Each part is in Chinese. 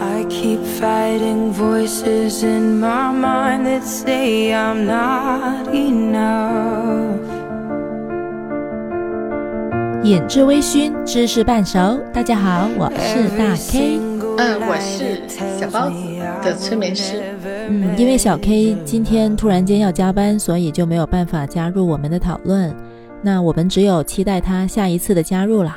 I keep fighting voices in my mind that say I'm not enough. 饮之微醺，知识半熟。大家好，我是大 K。嗯，我是小包子的催眠师。嗯，因为小 K 今天突然间要加班，所以就没有办法加入我们的讨论。那我们只有期待他下一次的加入啦。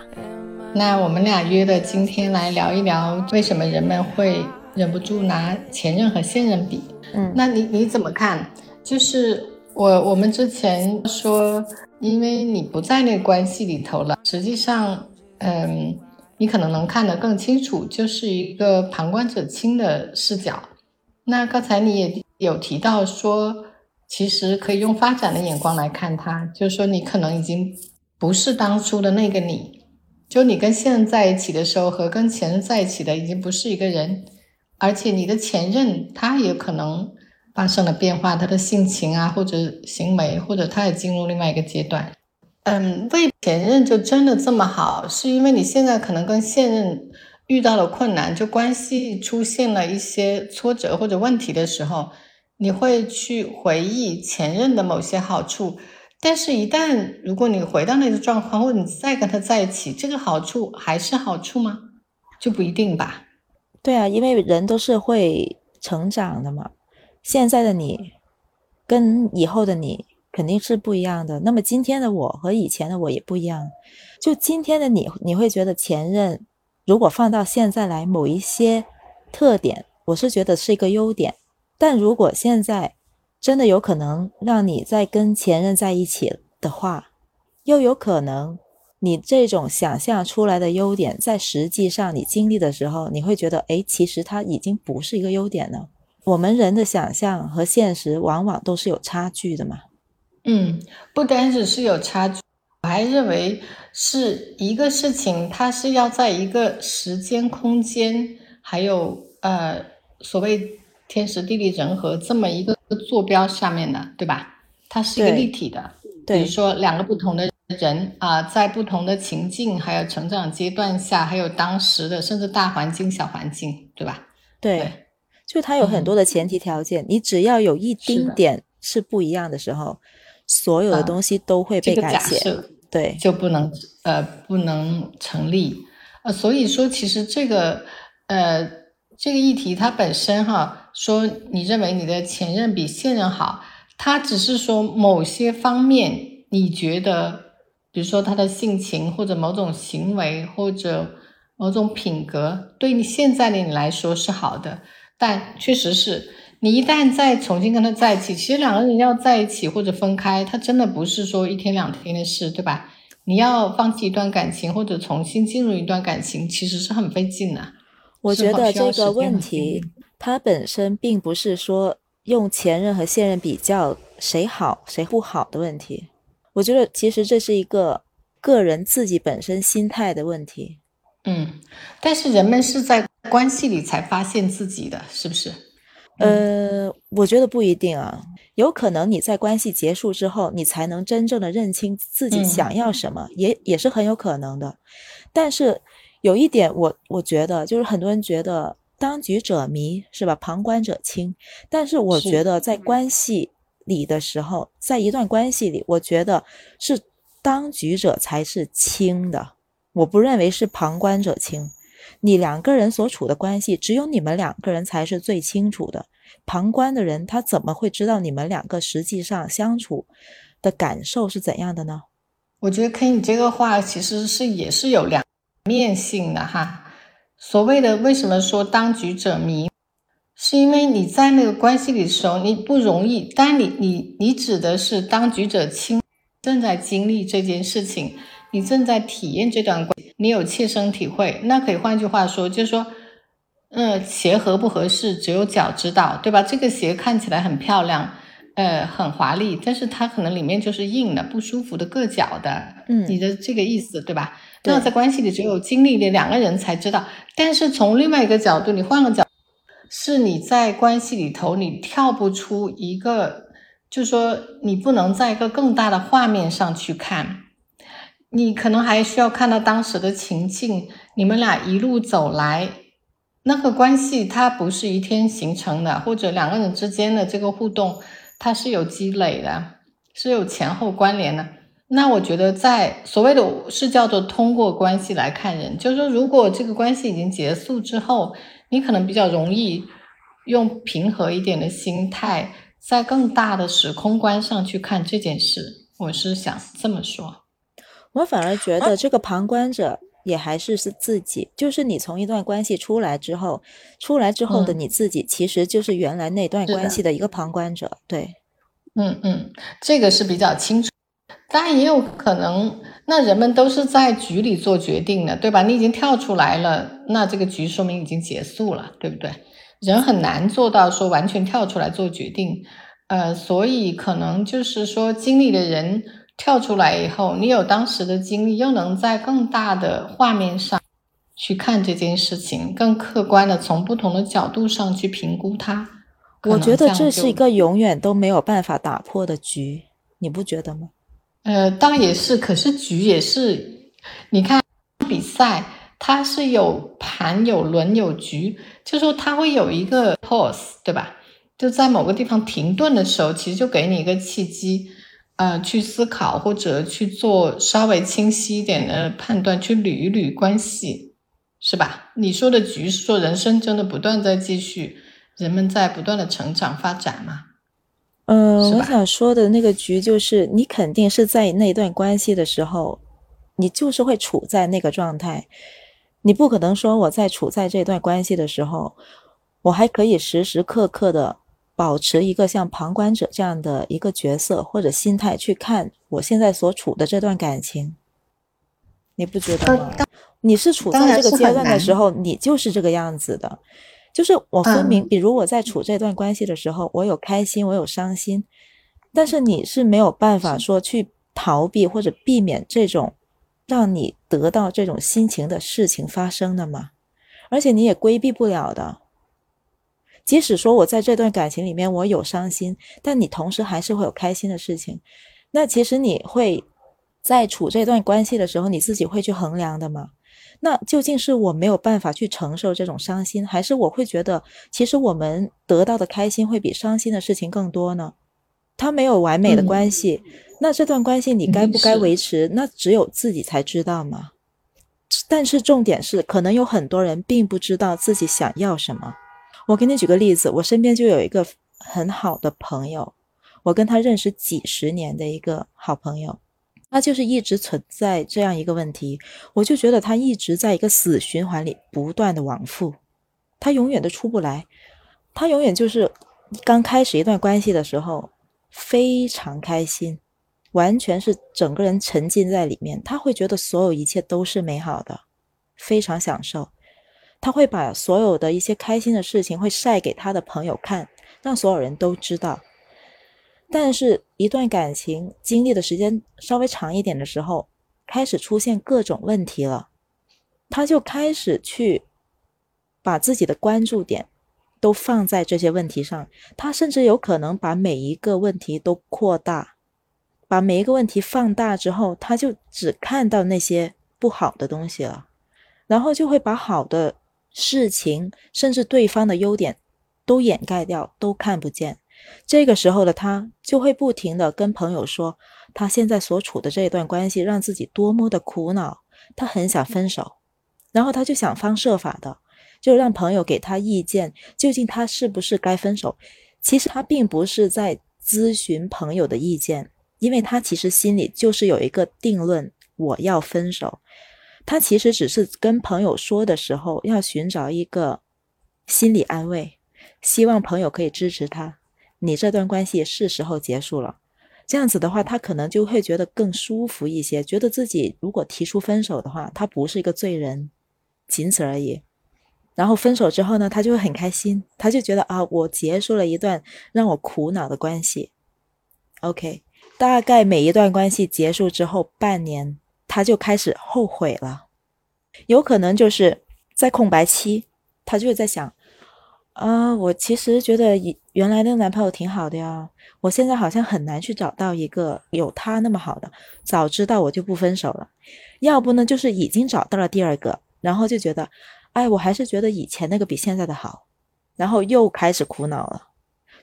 那我们俩约的今天来聊一聊，为什么人们会忍不住拿前任和现任比？嗯，那你你怎么看？就是我我们之前说，因为你不在那个关系里头了，实际上，嗯，你可能能看得更清楚，就是一个旁观者清的视角。那刚才你也有提到说，其实可以用发展的眼光来看他，就是说你可能已经不是当初的那个你。就你跟现任在一起的时候和跟前任在一起的已经不是一个人，而且你的前任他也可能发生了变化，他的性情啊或者行为，或者他也进入另外一个阶段。嗯，为前任就真的这么好，是因为你现在可能跟现任遇到了困难，就关系出现了一些挫折或者问题的时候，你会去回忆前任的某些好处。但是，一旦如果你回到那个状况，或者你再跟他在一起，这个好处还是好处吗？就不一定吧。对啊，因为人都是会成长的嘛。现在的你跟以后的你肯定是不一样的。那么今天的我和以前的我也不一样。就今天的你，你会觉得前任如果放到现在来，某一些特点，我是觉得是一个优点。但如果现在，真的有可能让你在跟前任在一起的话，又有可能你这种想象出来的优点，在实际上你经历的时候，你会觉得，哎，其实它已经不是一个优点了。我们人的想象和现实往往都是有差距的嘛。嗯，不单只是有差距，我还认为是一个事情，它是要在一个时间、空间，还有呃所谓天时地利人和这么一个。坐标下面的，对吧？它是一个立体的，比如说两个不同的人啊，在不同的情境，还有成长阶段下，还有当时的甚至大环境、小环境，对吧？对，就它有很多的前提条件，你只要有一丁点是不一样的时候，所有的东西都会被改写，对，就不能呃不能成立呃，所以说其实这个呃这个议题它本身哈。说你认为你的前任比现任好，他只是说某些方面你觉得，比如说他的性情或者某种行为或者某种品格，对你现在的你来说是好的，但确实是你一旦再重新跟他在一起，其实两个人要在一起或者分开，他真的不是说一天两天的事，对吧？你要放弃一段感情或者重新进入一段感情，其实是很费劲的。我觉得这个问题。它本身并不是说用前任和现任比较谁好谁不好的问题，我觉得其实这是一个个人自己本身心态的问题。嗯，但是人们是在关系里才发现自己的，是不是？呃，我觉得不一定啊，有可能你在关系结束之后，你才能真正的认清自己想要什么，也也是很有可能的。但是有一点，我我觉得就是很多人觉得。当局者迷是吧？旁观者清。但是我觉得在关系里的时候，在一段关系里，我觉得是当局者才是清的。我不认为是旁观者清。你两个人所处的关系，只有你们两个人才是最清楚的。旁观的人他怎么会知道你们两个实际上相处的感受是怎样的呢？我觉得，可以，你这个话其实是也是有两面性的哈。所谓的为什么说当局者迷，是因为你在那个关系里的时候，你不容易。当你你你指的是当局者清，正在经历这件事情，你正在体验这段关系，你有切身体会。那可以换句话说，就是说，嗯，鞋合不合适，只有脚知道，对吧？这个鞋看起来很漂亮，呃，很华丽，但是它可能里面就是硬的、不舒服的、硌脚的。嗯，你的这个意思，对吧？那在关系里，只有经历的两个人才知道。但是从另外一个角度，你换个角，是你在关系里头，你跳不出一个，就是说你不能在一个更大的画面上去看，你可能还需要看到当时的情境，你们俩一路走来，那个关系它不是一天形成的，或者两个人之间的这个互动，它是有积累的，是有前后关联的。那我觉得，在所谓的是叫做通过关系来看人，就是说，如果这个关系已经结束之后，你可能比较容易用平和一点的心态，在更大的时空观上去看这件事。我是想这么说，我反而觉得这个旁观者。也还是是自己，就是你从一段关系出来之后，出来之后的你自己，其实就是原来那段关系的一个旁观者。对，嗯嗯，这个是比较清楚。当然也有可能，那人们都是在局里做决定的，对吧？你已经跳出来了，那这个局说明已经结束了，对不对？人很难做到说完全跳出来做决定，呃，所以可能就是说经历的人。跳出来以后，你有当时的经历，又能在更大的画面上去看这件事情，更客观的从不同的角度上去评估它。我觉得这是一个永远都没有办法打破的局，你不觉得吗？呃，当然也是，可是局也是，你看比赛，它是有盘、有轮、有局，就说它会有一个 pause，对吧？就在某个地方停顿的时候，其实就给你一个契机。呃，去思考或者去做稍微清晰一点的判断，去捋一捋关系，是吧？你说的局是说人生真的不断在继续，人们在不断的成长发展吗？嗯，我想说的那个局就是，你肯定是在那段关系的时候，你就是会处在那个状态，你不可能说我在处在这段关系的时候，我还可以时时刻刻的。保持一个像旁观者这样的一个角色或者心态去看我现在所处的这段感情，你不觉得吗？你是处在这个阶段的时候，你就是这个样子的。就是我分明，比如我在处这段关系的时候，我有开心，我有伤心，但是你是没有办法说去逃避或者避免这种让你得到这种心情的事情发生的嘛？而且你也规避不了的。即使说我在这段感情里面我有伤心，但你同时还是会有开心的事情。那其实你会在处这段关系的时候，你自己会去衡量的吗？那究竟是我没有办法去承受这种伤心，还是我会觉得其实我们得到的开心会比伤心的事情更多呢？他没有完美的关系，那这段关系你该不该维持？那只有自己才知道嘛？但是重点是，可能有很多人并不知道自己想要什么。我给你举个例子，我身边就有一个很好的朋友，我跟他认识几十年的一个好朋友，他就是一直存在这样一个问题，我就觉得他一直在一个死循环里不断的往复，他永远都出不来，他永远就是刚开始一段关系的时候非常开心，完全是整个人沉浸在里面，他会觉得所有一切都是美好的，非常享受。他会把所有的一些开心的事情会晒给他的朋友看，让所有人都知道。但是，一段感情经历的时间稍微长一点的时候，开始出现各种问题了，他就开始去把自己的关注点都放在这些问题上。他甚至有可能把每一个问题都扩大，把每一个问题放大之后，他就只看到那些不好的东西了，然后就会把好的。事情甚至对方的优点都掩盖掉，都看不见。这个时候的他就会不停的跟朋友说，他现在所处的这一段关系让自己多么的苦恼，他很想分手。然后他就想方设法的，就让朋友给他意见，究竟他是不是该分手。其实他并不是在咨询朋友的意见，因为他其实心里就是有一个定论，我要分手。他其实只是跟朋友说的时候，要寻找一个心理安慰，希望朋友可以支持他。你这段关系是时候结束了，这样子的话，他可能就会觉得更舒服一些，觉得自己如果提出分手的话，他不是一个罪人，仅此而已。然后分手之后呢，他就会很开心，他就觉得啊，我结束了一段让我苦恼的关系。OK，大概每一段关系结束之后半年。他就开始后悔了，有可能就是在空白期，他就在想，啊，我其实觉得原来那个男朋友挺好的呀，我现在好像很难去找到一个有他那么好的，早知道我就不分手了，要不呢就是已经找到了第二个，然后就觉得，哎，我还是觉得以前那个比现在的好，然后又开始苦恼了，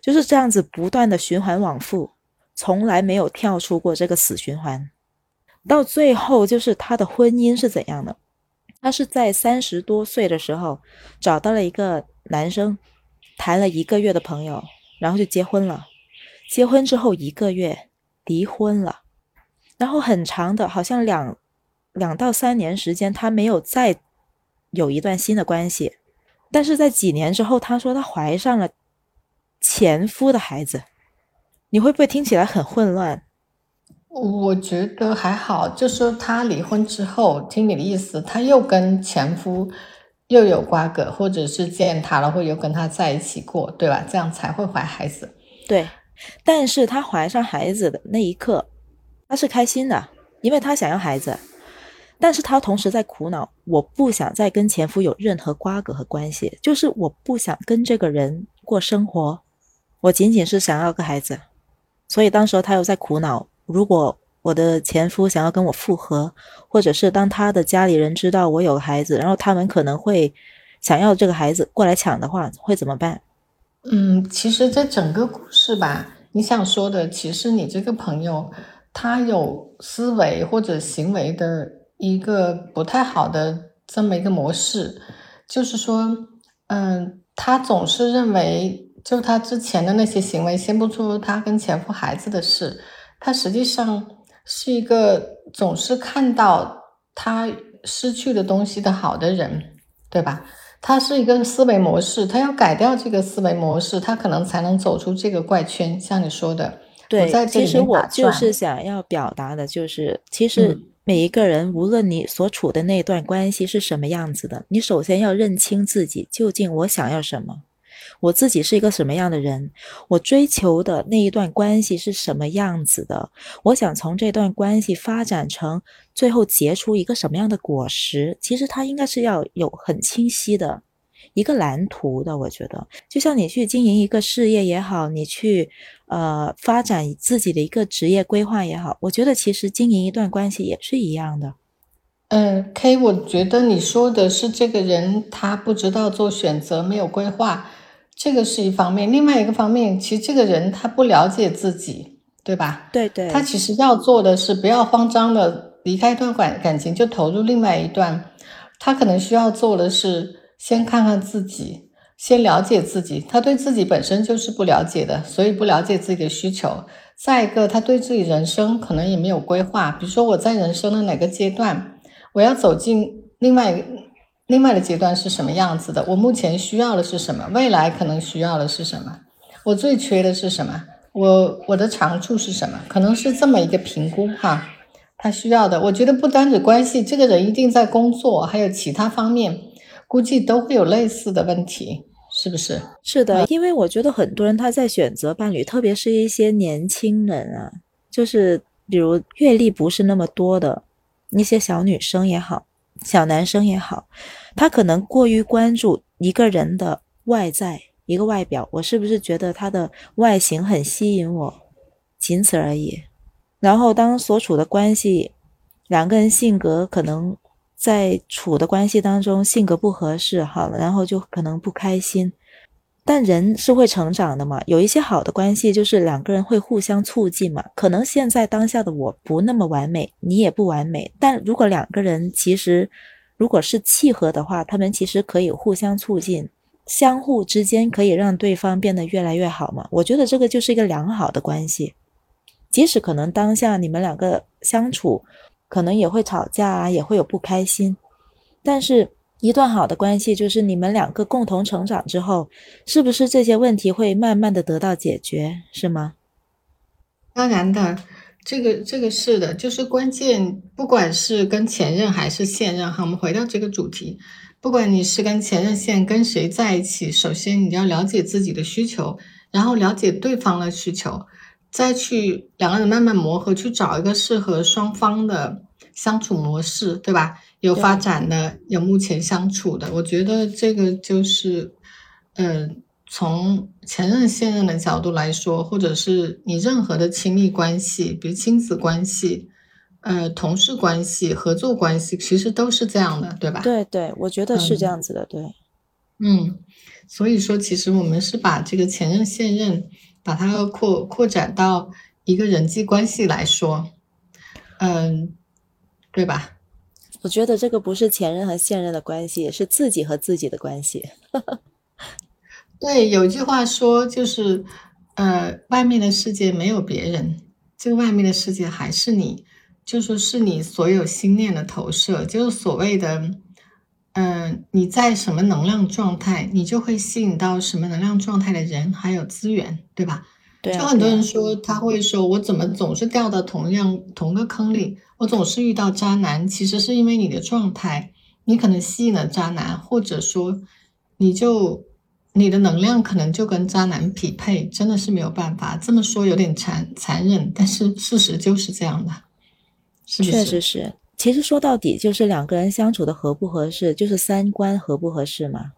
就是这样子不断的循环往复，从来没有跳出过这个死循环。到最后，就是他的婚姻是怎样的？他是在三十多岁的时候找到了一个男生，谈了一个月的朋友，然后就结婚了。结婚之后一个月离婚了，然后很长的，好像两两到三年时间，他没有再有一段新的关系。但是在几年之后，他说他怀上了前夫的孩子。你会不会听起来很混乱？我觉得还好，就是他离婚之后，听你的意思，他又跟前夫又有瓜葛，或者是见他了，或又跟他在一起过，对吧？这样才会怀孩子。对，但是他怀上孩子的那一刻，他是开心的，因为他想要孩子，但是他同时在苦恼，我不想再跟前夫有任何瓜葛和关系，就是我不想跟这个人过生活，我仅仅是想要个孩子，所以当时他又在苦恼。如果我的前夫想要跟我复合，或者是当他的家里人知道我有孩子，然后他们可能会想要这个孩子过来抢的话，会怎么办？嗯，其实这整个故事吧，你想说的，其实你这个朋友他有思维或者行为的一个不太好的这么一个模式，就是说，嗯，他总是认为，就他之前的那些行为，先不说他跟前夫孩子的事。他实际上是一个总是看到他失去的东西的好的人，对吧？他是一个思维模式，他要改掉这个思维模式，他可能才能走出这个怪圈。像你说的，对，其实我就是想要表达的，就是其实每一个人，无论你所处的那段关系是什么样子的，你首先要认清自己究竟我想要什么。我自己是一个什么样的人？我追求的那一段关系是什么样子的？我想从这段关系发展成最后结出一个什么样的果实？其实它应该是要有很清晰的一个蓝图的。我觉得，就像你去经营一个事业也好，你去呃发展自己的一个职业规划也好，我觉得其实经营一段关系也是一样的。嗯，K，我觉得你说的是这个人他不知道做选择，没有规划。这个是一方面，另外一个方面，其实这个人他不了解自己，对吧？对对。他其实要做的是不要慌张的离开一段感感情，就投入另外一段。他可能需要做的是先看看自己，先了解自己。他对自己本身就是不了解的，所以不了解自己的需求。再一个，他对自己人生可能也没有规划。比如说，我在人生的哪个阶段，我要走进另外一个。另外的阶段是什么样子的？我目前需要的是什么？未来可能需要的是什么？我最缺的是什么？我我的长处是什么？可能是这么一个评估哈。他需要的，我觉得不单指关系，这个人一定在工作，还有其他方面，估计都会有类似的问题，是不是？是的，因为我觉得很多人他在选择伴侣，特别是一些年轻人啊，就是比如阅历不是那么多的一些小女生也好。小男生也好，他可能过于关注一个人的外在，一个外表，我是不是觉得他的外形很吸引我，仅此而已。然后当所处的关系，两个人性格可能在处的关系当中性格不合适，好了，然后就可能不开心。但人是会成长的嘛，有一些好的关系就是两个人会互相促进嘛。可能现在当下的我不那么完美，你也不完美，但如果两个人其实如果是契合的话，他们其实可以互相促进，相互之间可以让对方变得越来越好嘛。我觉得这个就是一个良好的关系，即使可能当下你们两个相处可能也会吵架啊，也会有不开心，但是。一段好的关系，就是你们两个共同成长之后，是不是这些问题会慢慢的得到解决，是吗？当然的，这个这个是的，就是关键，不管是跟前任还是现任，哈，我们回到这个主题，不管你是跟前任、现跟谁在一起，首先你要了解自己的需求，然后了解对方的需求，再去两个人慢慢磨合，去找一个适合双方的相处模式，对吧？有发展的，有目前相处的，我觉得这个就是，嗯，从前任现任的角度来说，或者是你任何的亲密关系，比如亲子关系，呃，同事关系、合作关系，其实都是这样的，对吧？对对，我觉得是这样子的，对。嗯，所以说，其实我们是把这个前任、现任，把它扩扩展到一个人际关系来说，嗯，对吧？我觉得这个不是前任和现任的关系，是自己和自己的关系。对，有一句话说，就是呃，外面的世界没有别人，这个外面的世界还是你，就说是你所有心念的投射，就是所谓的。嗯，你在什么能量状态，你就会吸引到什么能量状态的人，还有资源，对吧？对。就很多人说，他会说，我怎么总是掉到同样同个坑里？我总是遇到渣男，其实是因为你的状态，你可能吸引了渣男，或者说，你就你的能量可能就跟渣男匹配，真的是没有办法。这么说有点残残忍，但是事实就是这样的，是不是？确实是。其实说到底，就是两个人相处的合不合适，就是三观合不合适嘛。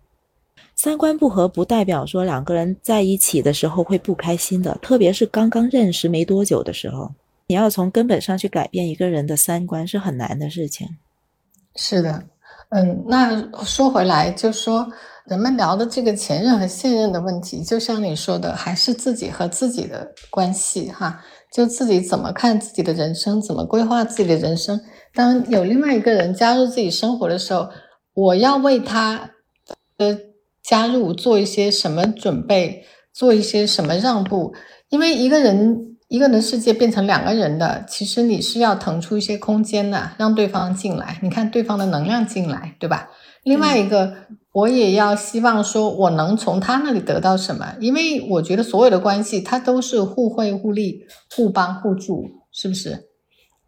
三观不合不代表说两个人在一起的时候会不开心的，特别是刚刚认识没多久的时候，你要从根本上去改变一个人的三观是很难的事情。是的，嗯，那说回来，就说人们聊的这个前任和现任的问题，就像你说的，还是自己和自己的关系哈，就自己怎么看自己的人生，怎么规划自己的人生。当有另外一个人加入自己生活的时候，我要为他的加入做一些什么准备，做一些什么让步？因为一个人一个人的世界变成两个人的，其实你是要腾出一些空间的，让对方进来。你看对方的能量进来，对吧？另外一个，我也要希望说我能从他那里得到什么？因为我觉得所有的关系，它都是互惠互利、互帮互助，是不是？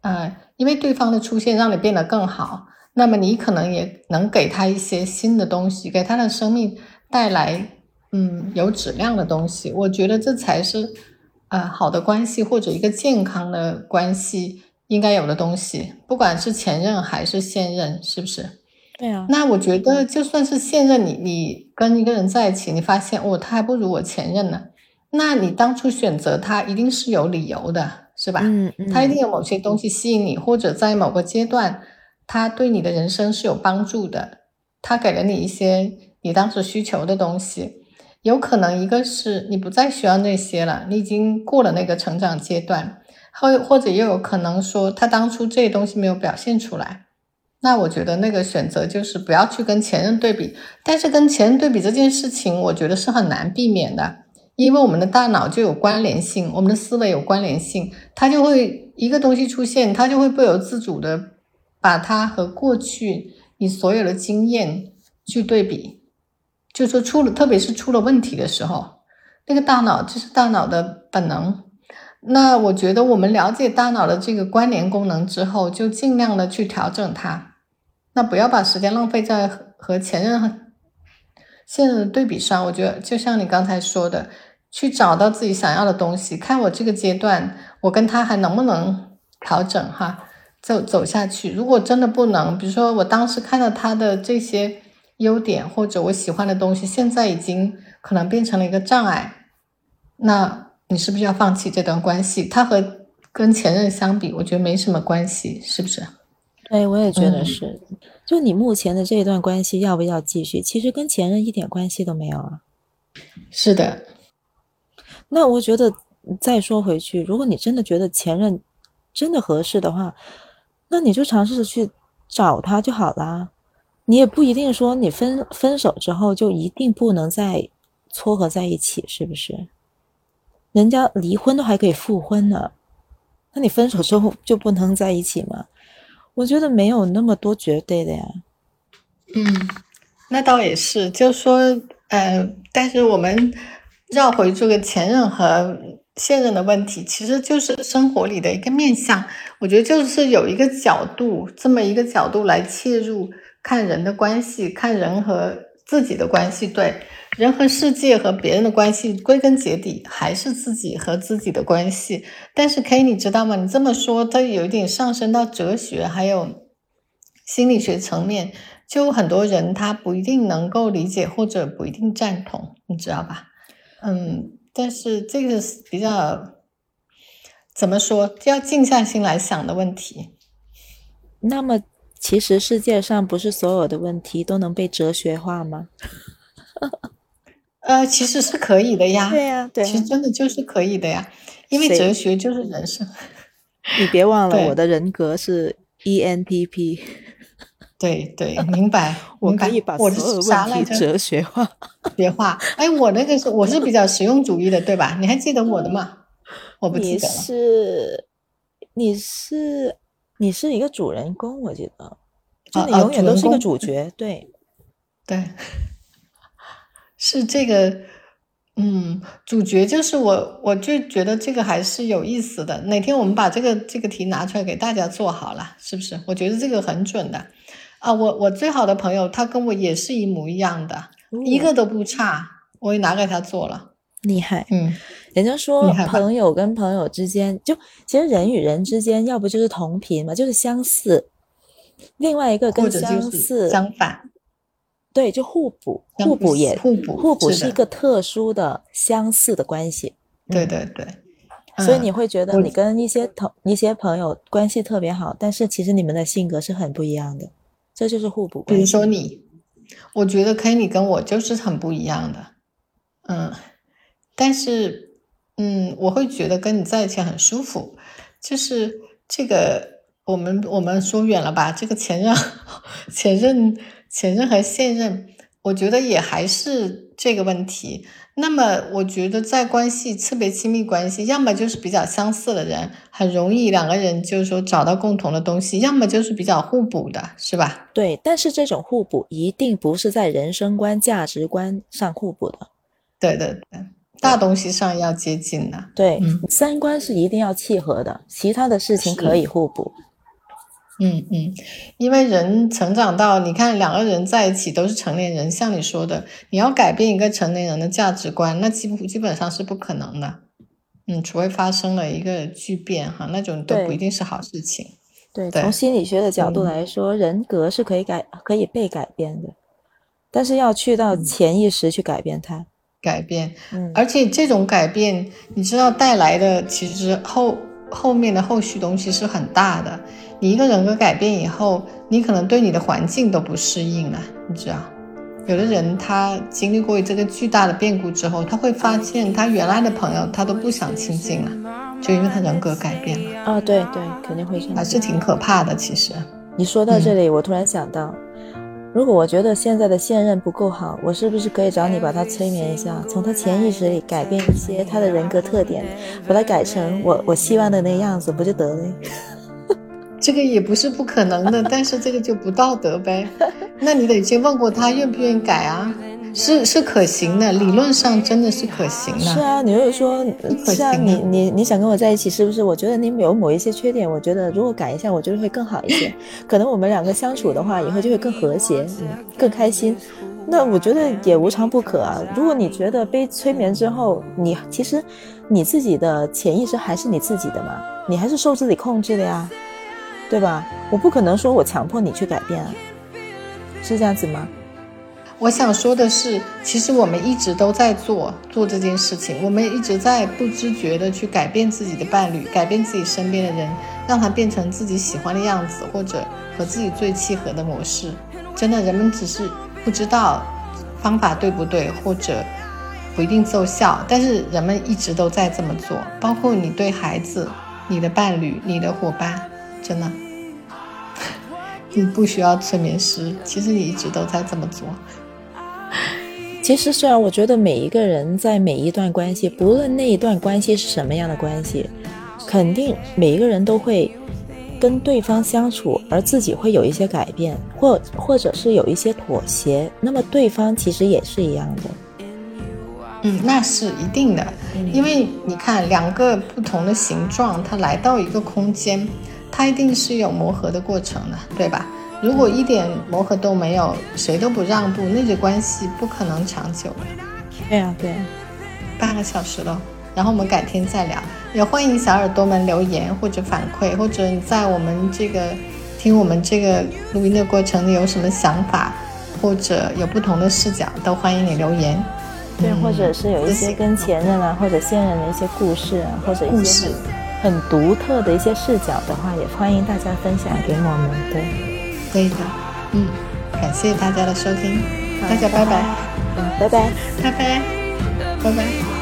呃，因为对方的出现让你变得更好，那么你可能也能给他一些新的东西，给他的生命带来嗯有质量的东西。我觉得这才是呃好的关系或者一个健康的关系应该有的东西，不管是前任还是现任，是不是？对啊。那我觉得就算是现任，你你跟一个人在一起，你发现哦他还不如我前任呢，那你当初选择他一定是有理由的。是吧？嗯嗯，他一定有某些东西吸引你，或者在某个阶段，他对你的人生是有帮助的。他给了你一些你当时需求的东西，有可能一个是你不再需要那些了，你已经过了那个成长阶段，或或者又有可能说他当初这些东西没有表现出来。那我觉得那个选择就是不要去跟前任对比，但是跟前任对比这件事情，我觉得是很难避免的。因为我们的大脑就有关联性，我们的思维有关联性，它就会一个东西出现，它就会不由自主的把它和过去你所有的经验去对比，就说出了，特别是出了问题的时候，那个大脑就是大脑的本能。那我觉得我们了解大脑的这个关联功能之后，就尽量的去调整它，那不要把时间浪费在和前任。现在的对比上，我觉得就像你刚才说的，去找到自己想要的东西，看我这个阶段，我跟他还能不能调整哈，走走下去。如果真的不能，比如说我当时看到他的这些优点或者我喜欢的东西，现在已经可能变成了一个障碍，那你是不是要放弃这段关系？他和跟前任相比，我觉得没什么关系，是不是？对，我也觉得是。就你目前的这一段关系要不要继续？其实跟前任一点关系都没有啊。是的。那我觉得再说回去，如果你真的觉得前任真的合适的话，那你就尝试着去找他就好啦。你也不一定说你分分手之后就一定不能再撮合在一起，是不是？人家离婚都还可以复婚呢，那你分手之后就不能在一起吗？我觉得没有那么多绝对的呀。嗯，那倒也是，就说，呃，但是我们绕回这个前任和现任的问题，其实就是生活里的一个面相。我觉得就是有一个角度，这么一个角度来切入看人的关系，看人和自己的关系，对。人和世界和别人的关系，归根结底还是自己和自己的关系。但是，K，你知道吗？你这么说，它有一点上升到哲学还有心理学层面，就很多人他不一定能够理解或者不一定赞同，你知道吧？嗯，但是这个是比较怎么说，要静下心来想的问题。那么，其实世界上不是所有的问题都能被哲学化吗？呃，其实是可以的呀。对呀，对，其实真的就是可以的呀，因为哲学就是人生。你别忘了，我的人格是 ENTP。对对，明白。我可以把所有问题哲学化。学化。哎，我那个是我是比较实用主义的，对吧？你还记得我的吗？我不记得了。你是你是你是一个主人公，我记得，就你永远都是一个主角。对对。是这个，嗯，主角就是我，我就觉得这个还是有意思的。哪天我们把这个这个题拿出来给大家做好了，是不是？我觉得这个很准的啊。我我最好的朋友，他跟我也是一模一样的，一个都不差，我也拿给他做了，厉害。嗯，人家说朋友跟朋友之间，就其实人与人之间，要不就是同频嘛，就是相似；另外一个跟相似相反。对，就互补，互补也互补，互补是一个特殊的相似的关系。对对对，所以你会觉得你跟一些同一些朋友关系特别好，但是其实你们的性格是很不一样的，这就是互补。比如说你，我觉得 Kenny 跟我就是很不一样的，嗯，但是嗯，我会觉得跟你在一起很舒服，就是这个我们我们说远了吧，这个前任 前任。前任和现任，我觉得也还是这个问题。那么，我觉得在关系特别亲密关系，要么就是比较相似的人，很容易两个人就是说找到共同的东西；要么就是比较互补的，是吧？对，但是这种互补一定不是在人生观、价值观上互补的。对对对，大东西上要接近的。对，三观是一定要契合的，其他的事情可以互补。嗯嗯，因为人成长到你看两个人在一起都是成年人，像你说的，你要改变一个成年人的价值观，那基基本上是不可能的。嗯，除非发生了一个巨变哈，那种都不一定是好事情。对，从心理学的角度来说，人格是可以改、可以被改变的，但是要去到潜意识去改变它。改变，嗯，而且这种改变，你知道带来的其实后后面的后续东西是很大的。你一个人格改变以后，你可能对你的环境都不适应了，你知道？有的人他经历过这个巨大的变故之后，他会发现他原来的朋友他都不想亲近了，就因为他人格改变了。啊，对对，肯定会这样，还是挺可怕的。其实你说到这里，我突然想到，如果我觉得现在的现任不够好，我是不是可以找你把他催眠一下，从他潜意识里改变一些他的人格特点，把他改成我我希望的那个样子，不就得了？这个也不是不可能的，但是这个就不道德呗。那你得先问过他愿不愿意改啊？是是可行的，理论上真的是可行的。是啊，你会说，是啊，你你你想跟我在一起，是不是？我觉得你有某一些缺点，我觉得如果改一下，我觉得会更好一些。可能我们两个相处的话，以后就会更和谐，嗯，更开心。那我觉得也无常不可啊。如果你觉得被催眠之后，你其实你自己的潜意识还是你自己的嘛，你还是受自己控制的呀。对吧？我不可能说我强迫你去改变啊，是这样子吗？我想说的是，其实我们一直都在做做这件事情，我们一直在不知觉的去改变自己的伴侣，改变自己身边的人，让他变成自己喜欢的样子，或者和自己最契合的模式。真的，人们只是不知道方法对不对，或者不一定奏效，但是人们一直都在这么做，包括你对孩子、你的伴侣、你的伙伴，真的。你不需要催眠师，其实你一直都在这么做。其实，虽然我觉得每一个人在每一段关系，不论那一段关系是什么样的关系，肯定每一个人都会跟对方相处，而自己会有一些改变，或或者是有一些妥协。那么，对方其实也是一样的。嗯，那是一定的，因为你看，两个不同的形状，它来到一个空间。它一定是有磨合的过程的，对吧？如果一点磨合都没有，谁都不让步，那这关系不可能长久的。对呀，对。半个小时了，然后我们改天再聊。也欢迎小耳朵们留言或者反馈，或者你在我们这个听我们这个录音的过程里有什么想法，或者有不同的视角，都欢迎你留言。对，或者是有一些跟前任啊或者现任的一些故事啊，或者一些很独特的一些视角的话，也欢迎大家分享给我们。对，对的，嗯，感谢大家的收听，大家拜拜，嗯，拜拜，拜拜，拜拜。